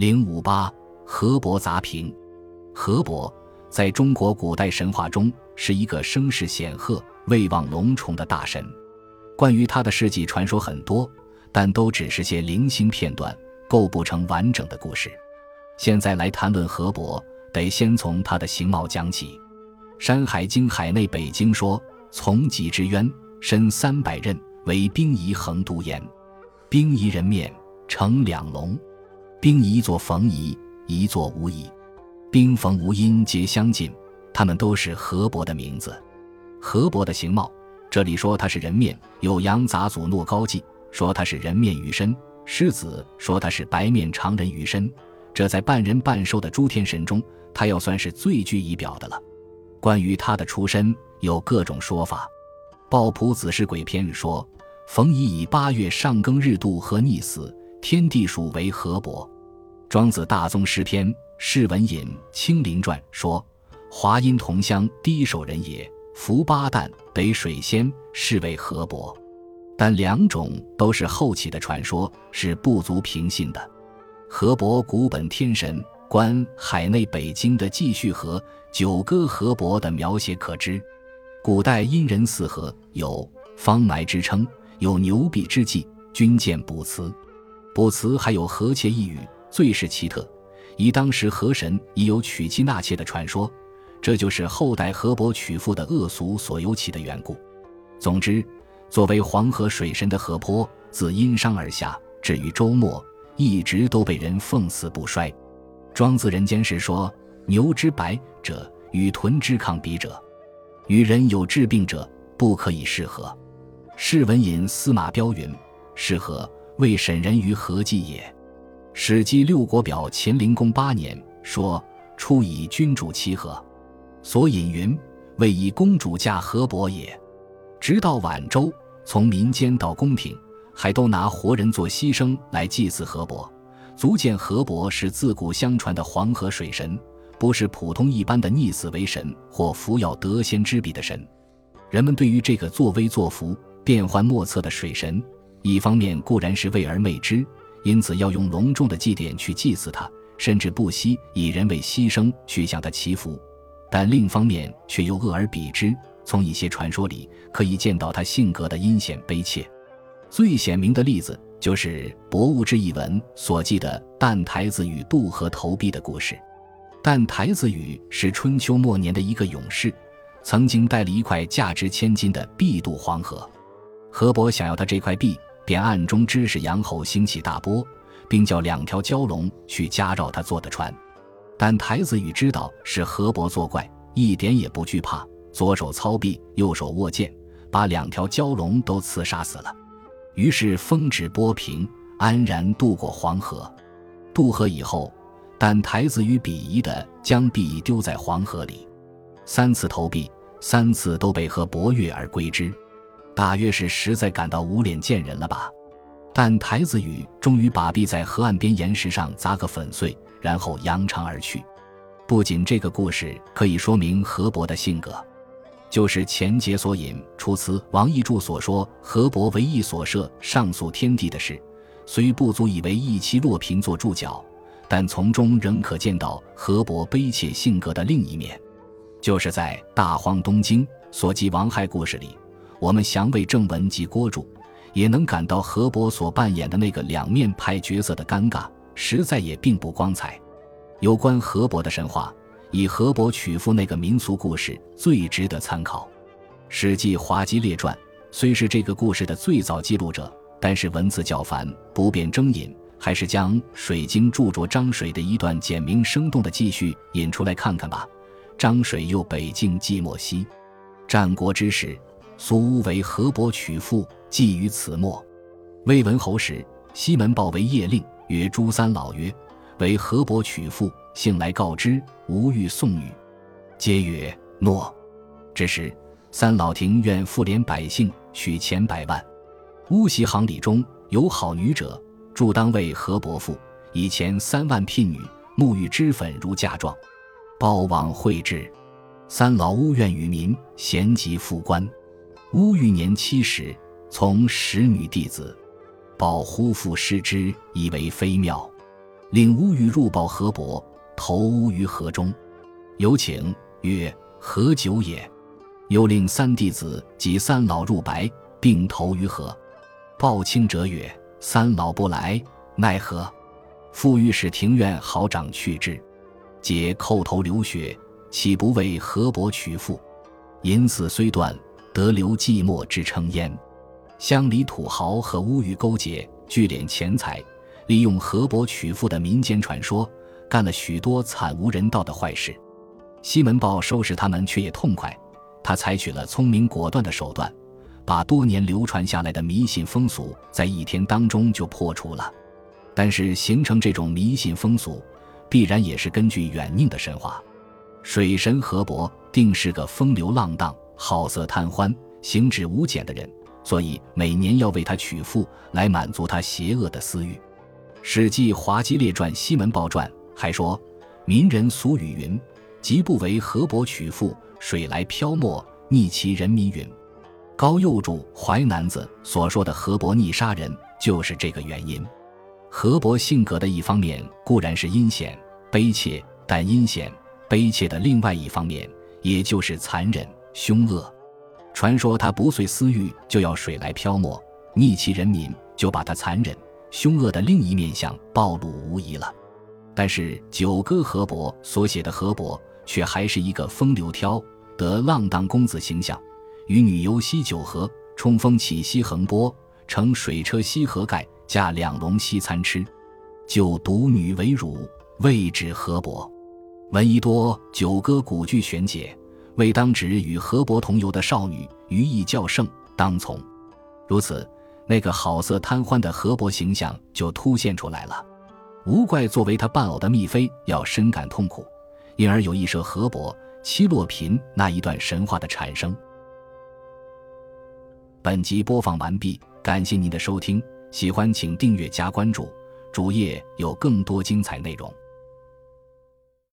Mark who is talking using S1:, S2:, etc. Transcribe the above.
S1: 零五八河伯杂评，河伯在中国古代神话中是一个声势显赫、威望隆重的大神。关于他的事迹传说很多，但都只是些零星片段，构不成完整的故事。现在来谈论河伯，得先从他的形貌讲起。《山海经·海内北经》说：“从己之渊，深三百仞，为冰夷横都焉。冰夷人面，呈两龙。冰夷作冯夷，夷作无夷。冰冯无音皆相近，他们都是河伯的名字。河伯的形貌，这里说他是人面，有羊杂祖诺高记说他是人面鱼身，狮子说他是白面长人鱼身。这在半人半兽的诸天神中，他要算是最具仪表的了。关于他的出身，有各种说法。《抱朴子氏鬼篇》说，冯夷以八月上庚日渡河溺死。天地属为河伯，庄子大宗师篇释文隐清灵传说，华阴同乡第一手人也，伏八旦北水仙，是为河伯。但两种都是后起的传说，是不足凭信的。河伯古本天神，观海内北经的记叙和九歌河伯的描写可知，古代因人四河有方埋之称，有牛壁之际，君见卜辞。卜辞还有河妾一语，最是奇特。以当时河神已有娶妻纳妾的传说，这就是后代河伯娶妇的恶俗所由起的缘故。总之，作为黄河水神的河坡，自殷商而下，至于周末，一直都被人奉祀不衰。庄子人间时说：“牛之白者，与豚之抗比者，与人有治病者，不可以适合。”释文隐司马彪云：“适合。”为审人于何计也？《史记·六国表》秦灵公八年说：“初以君主齐和，所引云，为以公主嫁河伯也。”直到晚周，从民间到宫廷，还都拿活人做牺牲来祭祀河伯，足见河伯是自古相传的黄河水神，不是普通一般的溺死为神或服药得仙之笔的神。人们对于这个作威作福、变幻莫测的水神。一方面固然是畏而媚之，因此要用隆重的祭典去祭祀他，甚至不惜以人为牺牲去向他祈福；但另一方面却又恶而比之。从一些传说里可以见到他性格的阴险悲切。最显明的例子就是《博物志》一文所记的旦台子与渡河投币的故事。旦台子与是春秋末年的一个勇士，曾经带了一块价值千金的币渡黄河，河伯想要他这块币。便暗中指使杨侯兴起大波，并叫两条蛟龙去夹绕他坐的船。但台子宇知道是河伯作怪，一点也不惧怕，左手操臂，右手握剑，把两条蛟龙都刺杀死了。于是风止波平，安然渡过黄河。渡河以后，但台子宇鄙夷的将币丢在黄河里，三次投币，三次都被河伯跃而归之。大约是实在感到无脸见人了吧，但台子宇终于把币在河岸边岩石上砸个粉碎，然后扬长而去。不仅这个故事可以说明河伯的性格，就是前节所引出词王逸柱所说河伯为义所设上诉天地的事，虽不足以为一期落评做注脚，但从中仍可见到河伯悲切性格的另一面，就是在《大荒东经》所记王亥故事里。我们详为正文及郭注，也能感到河伯所扮演的那个两面派角色的尴尬，实在也并不光彩。有关河伯的神话，以河伯娶妇那个民俗故事最值得参考。《史记·滑稽列传》虽是这个故事的最早记录者，但是文字较繁，不便征引，还是将《水经》著着张水的一段简明生动的记叙引出来看看吧。张水又北境寂寞兮，战国之时。苏乌为河伯娶妇，寄于此末。魏文侯时，西门豹为夜令，曰：“诸三老曰，为河伯娶妇，幸来告知，吾欲送女。”皆曰：“诺。”这时，三老庭愿复连百姓，许钱百万。乌袭行礼中有好女者，助当为河伯妇，以钱三万聘女，沐浴脂粉如嫁妆。豹往会之，三老乌愿与民，贤及复官。乌欲年七十，从使女弟子，保呼父失之，以为非妙。令乌鱼入报河伯，投乌于河中。有请曰：“何久也？”又令三弟子及三老入白，并投于河。报清者曰：“三老不来，奈何？”复欲使庭院好长去之，皆叩头流血，岂不为河伯取妇？因此虽断，得留寂寞之称焉。乡里土豪和乌鱼勾结，聚敛钱财，利用河伯取妇的民间传说，干了许多惨无人道的坏事。西门豹收拾他们却也痛快，他采取了聪明果断的手段，把多年流传下来的迷信风俗在一天当中就破除了。但是形成这种迷信风俗，必然也是根据远宁的神话。水神河伯定是个风流浪荡、好色贪欢、行止无检的人，所以每年要为他娶妇，来满足他邪恶的私欲。《史记·滑稽列传·西门豹传》还说：“民人俗语云，即不为河伯娶妇，水来漂没，逆其人民云。”高佑注《淮南子》所说的河伯逆杀人，就是这个原因。河伯性格的一方面固然是阴险悲切，但阴险悲切的另外一方面，也就是残忍凶恶。传说他不遂私欲，就要水来漂没，逆其人民，就把他残忍凶恶的另一面相暴露无遗了。但是《九歌·河伯》所写的河伯，却还是一个风流挑得浪荡公子形象，与女游西九河，冲锋起西横波，乘水车西河盖。驾两龙西餐吃，就独女为乳，谓之河伯。闻一多九歌古句玄解，为当值与河伯同游的少女，余意较盛，当从。如此，那个好色贪欢的河伯形象就凸现出来了。无怪作为他伴偶的蜜妃要深感痛苦，因而有一舍河伯七洛嫔那一段神话的产生。本集播放完毕，感谢您的收听。喜欢请订阅加关注，主页有更多精彩内容。